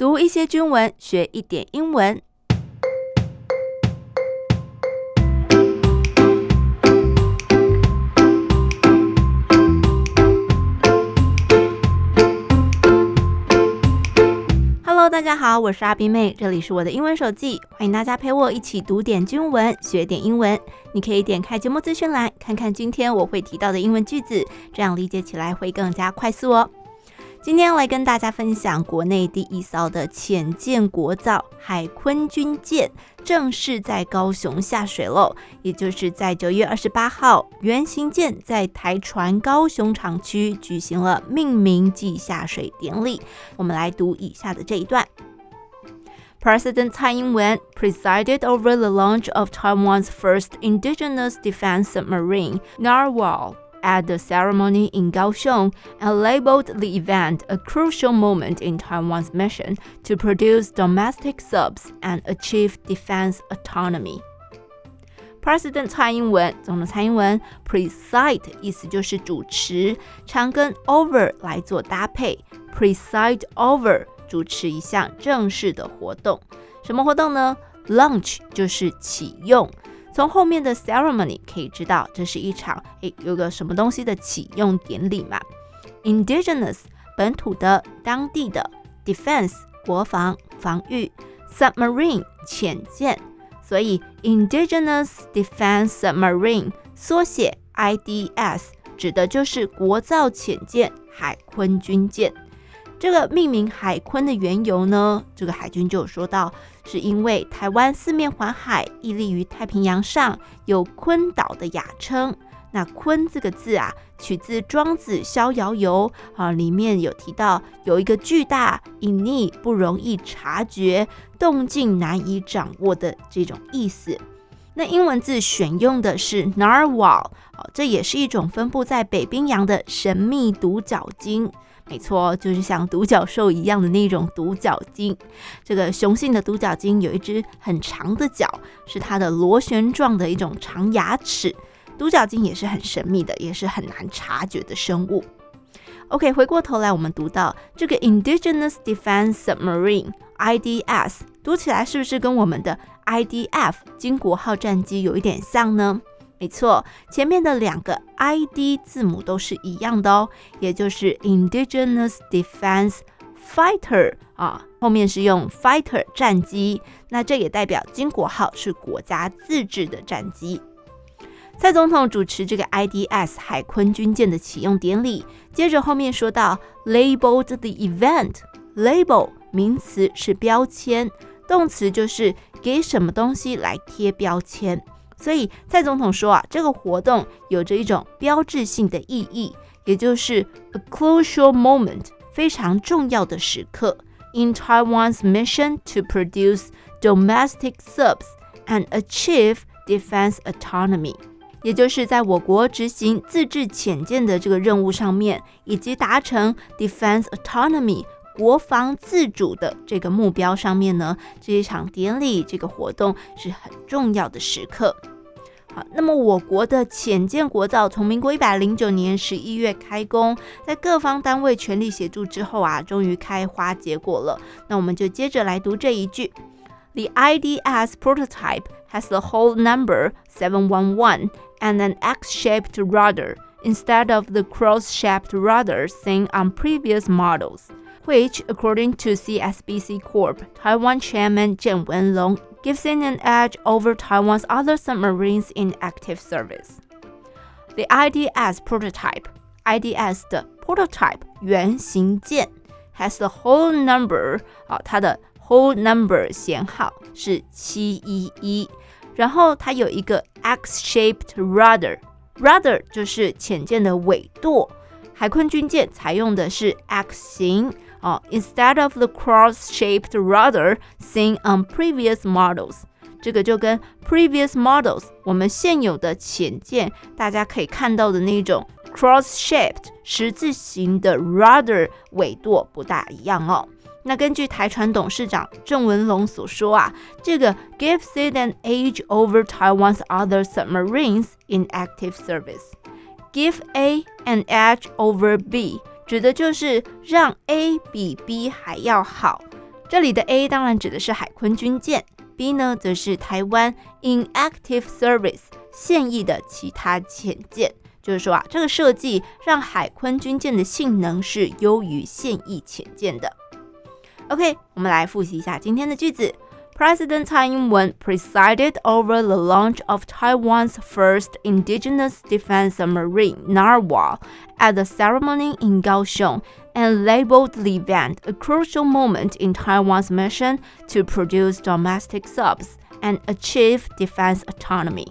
读一些军文，学一点英文。Hello，大家好，我是阿斌妹，这里是我的英文手记，欢迎大家陪我一起读点军文，学点英文。你可以点开节目资讯栏，看看今天我会提到的英文句子，这样理解起来会更加快速哦。今天来跟大家分享国内第一艘的浅舰国造海鲲军舰正式在高雄下水喽，也就是在九月二十八号，原型舰在台船高雄厂区举行了命名暨下水典礼。我们来读以下的这一段：President 蔡英文 presided over the launch of Taiwan's first indigenous defense submarine Narwhal。at the ceremony in Kaohsiung and labeled the event a crucial moment in Taiwan's mission to produce domestic subs and achieve defense autonomy. President 蔡英文，总统蔡英文，preside 意思就是主持，常跟 over 来做搭配，preside over 主持一项正式的活动，什么活动呢？Launch 就是启用。 从后面的 ceremony 可以知道，这是一场诶，有个什么东西的启用典礼嘛。Indigenous 本土的、当地的，defense 国防、防御，submarine 潜舰，所以 Indigenous Defense Submarine 缩写 IDS 指的就是国造潜舰海鲲军舰。这个命名海鲲的缘由呢，这个海军就有说到，是因为台湾四面环海，屹立于太平洋上，有鲲岛的雅称。那鲲这个字啊，取自《庄子·逍遥游》啊，里面有提到有一个巨大、隐匿、不容易察觉、动静难以掌握的这种意思。那英文字选用的是 Narwhal，这也是一种分布在北冰洋的神秘独角鲸。没错，就是像独角兽一样的那种独角鲸。这个雄性的独角鲸有一只很长的角，是它的螺旋状的一种长牙齿。独角鲸也是很神秘的，也是很难察觉的生物。OK，回过头来，我们读到这个 Indigenous Defense Submarine（IDS），读起来是不是跟我们的 IDF 金国号战机有一点像呢？没错，前面的两个 ID 字母都是一样的哦，也就是 Indigenous Defense Fighter 啊，后面是用 Fighter 战机，那这也代表金国号是国家自制的战机。蔡总统主持这个 IDS 海鲲军舰的启用典礼，接着后面说到 Labeled the event，Label 名词是标签，动词就是给什么东西来贴标签。所以蔡总统说啊，这个活动有着一种标志性的意义，也就是 a crucial moment，非常重要的时刻。In Taiwan's mission to produce domestic subs and achieve defense autonomy，也就是在我国执行自制潜舰的这个任务上面，以及达成 defense autonomy。国防自主的这个目标上面呢，这一场典礼，这个活动是很重要的时刻。好，那么我国的潜舰国造从民国一百零九年十一月开工，在各方单位全力协助之后啊，终于开花结果了。那我们就接着来读这一句：The IDS prototype has the hull number seven one one and an X-shaped rudder instead of the cross-shaped rudder seen on previous models. which, according to CSBC Corp, Taiwan Chairman Zheng Wenlong, gives it an edge over Taiwan's other submarines in active service. The IDS prototype, IDS 的 prototype 原型舰 has the hull number 啊，它的 hull number 舷号是七一一，然后它有一个 X-shaped rudder，rudder 就是潜舰的尾舵，海鲲军舰采用的是 X 型。 哦，instead of the cross-shaped rudder seen on previous models，这个就跟 previous models 我们现有的潜舰大家可以看到的那种 cross-shaped 十字形的 rudder 尾舵不大一样哦。那根据台船董事长郑文龙所说啊，这个 gives it an edge over Taiwan's other submarines in active service. Give A an edge over B. 指的就是让 A 比 B 还要好，这里的 A 当然指的是海鲲军舰，B 呢则是台湾 in active service 现役的其他潜舰。就是说啊，这个设计让海鲲军舰的性能是优于现役潜舰的。OK，我们来复习一下今天的句子。President Tsai Ing-wen presided over the launch of Taiwan's first indigenous defense submarine, Narwhal, at the ceremony in Kaohsiung, and labeled the event a crucial moment in Taiwan's mission to produce domestic subs and achieve defense autonomy.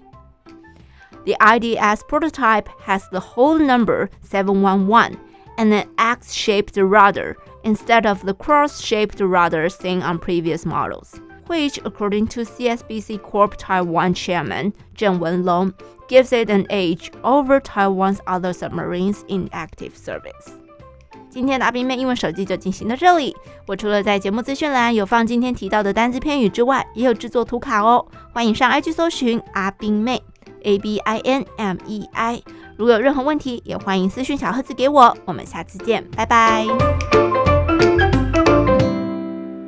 The IDS prototype has the hull number 711 and an X-shaped rudder instead of the cross-shaped rudder seen on previous models which, according to CSBC Corp Taiwan Chairman Zheng Wenlong, gives it an edge over Taiwan's other submarines in active service. 今天的阿宾妹英文手机就进行到这里。我除了在节目资讯栏有放今天提到的单字片语之外，也有制作图卡哦。欢迎上 IG 搜寻阿宾妹 A B I N M E I。如果有任何问题，也欢迎私讯小盒子给我。我们下次见，拜拜。